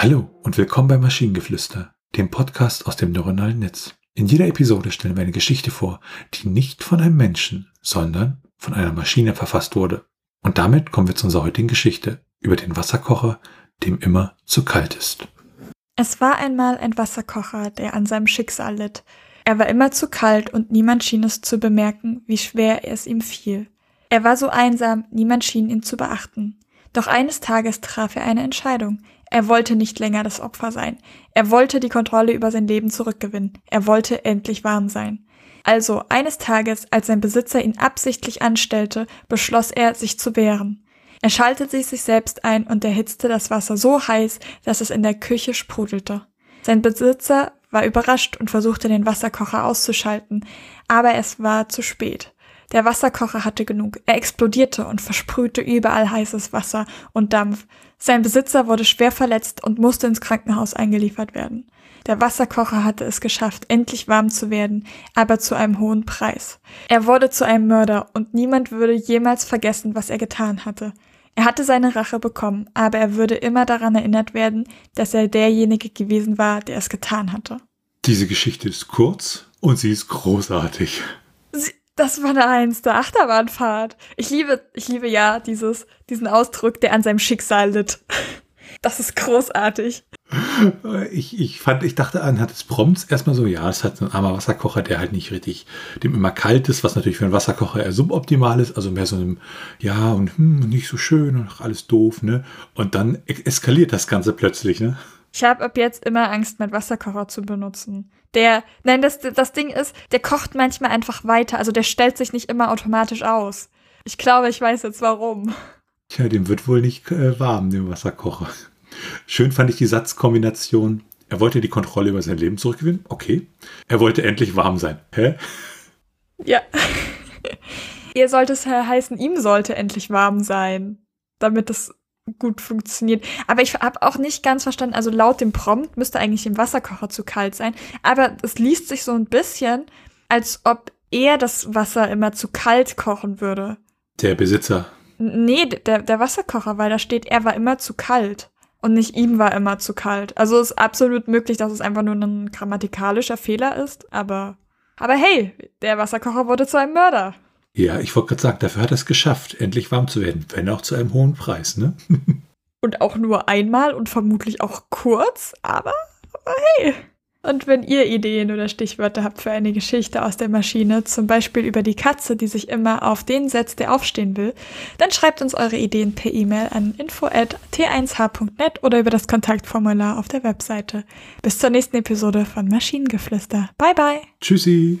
Hallo und willkommen bei Maschinengeflüster, dem Podcast aus dem neuronalen Netz. In jeder Episode stellen wir eine Geschichte vor, die nicht von einem Menschen, sondern von einer Maschine verfasst wurde. Und damit kommen wir zu unserer heutigen Geschichte über den Wasserkocher, dem immer zu kalt ist. Es war einmal ein Wasserkocher, der an seinem Schicksal litt. Er war immer zu kalt und niemand schien es zu bemerken, wie schwer es ihm fiel. Er war so einsam, niemand schien ihn zu beachten. Doch eines Tages traf er eine Entscheidung. Er wollte nicht länger das Opfer sein. Er wollte die Kontrolle über sein Leben zurückgewinnen. Er wollte endlich warm sein. Also, eines Tages, als sein Besitzer ihn absichtlich anstellte, beschloss er, sich zu wehren. Er schaltete sich selbst ein und erhitzte das Wasser so heiß, dass es in der Küche sprudelte. Sein Besitzer war überrascht und versuchte den Wasserkocher auszuschalten, aber es war zu spät. Der Wasserkocher hatte genug. Er explodierte und versprühte überall heißes Wasser und Dampf. Sein Besitzer wurde schwer verletzt und musste ins Krankenhaus eingeliefert werden. Der Wasserkocher hatte es geschafft, endlich warm zu werden, aber zu einem hohen Preis. Er wurde zu einem Mörder und niemand würde jemals vergessen, was er getan hatte. Er hatte seine Rache bekommen, aber er würde immer daran erinnert werden, dass er derjenige gewesen war, der es getan hatte. Diese Geschichte ist kurz und sie ist großartig. Das war eine Eins der Achterbahnfahrt. Ich liebe, ich liebe ja dieses, diesen Ausdruck, der an seinem Schicksal litt. Das ist großartig. Ich, ich fand, ich dachte an hat es Prompts erstmal so, ja, es hat ein armer Wasserkocher, der halt nicht richtig, dem immer kalt ist, was natürlich für einen Wasserkocher eher suboptimal ist, also mehr so einem, ja, und hm, nicht so schön und alles doof, ne? Und dann eskaliert das Ganze plötzlich, ne? Ich habe ab jetzt immer Angst, meinen Wasserkocher zu benutzen. Der, nein, das, das Ding ist, der kocht manchmal einfach weiter. Also der stellt sich nicht immer automatisch aus. Ich glaube, ich weiß jetzt warum. Tja, dem wird wohl nicht äh, warm, dem Wasserkocher. Schön fand ich die Satzkombination. Er wollte die Kontrolle über sein Leben zurückgewinnen. Okay. Er wollte endlich warm sein. Hä? Ja. Ihr sollte es heißen, ihm sollte endlich warm sein. Damit es gut funktioniert. Aber ich habe auch nicht ganz verstanden, also laut dem Prompt müsste eigentlich im Wasserkocher zu kalt sein. Aber es liest sich so ein bisschen, als ob er das Wasser immer zu kalt kochen würde. Der Besitzer. Nee, der, der Wasserkocher, weil da steht, er war immer zu kalt. Und nicht ihm war immer zu kalt. Also ist absolut möglich, dass es einfach nur ein grammatikalischer Fehler ist, aber. Aber hey, der Wasserkocher wurde zu einem Mörder. Ja, ich wollte gerade sagen, dafür hat er es geschafft, endlich warm zu werden, wenn auch zu einem hohen Preis, ne? und auch nur einmal und vermutlich auch kurz, aber, hey. Und wenn ihr Ideen oder Stichwörter habt für eine Geschichte aus der Maschine, zum Beispiel über die Katze, die sich immer auf den setzt, der aufstehen will, dann schreibt uns eure Ideen per E-Mail an info@t1h.net oder über das Kontaktformular auf der Webseite. Bis zur nächsten Episode von Maschinengeflüster. Bye bye. Tschüssi.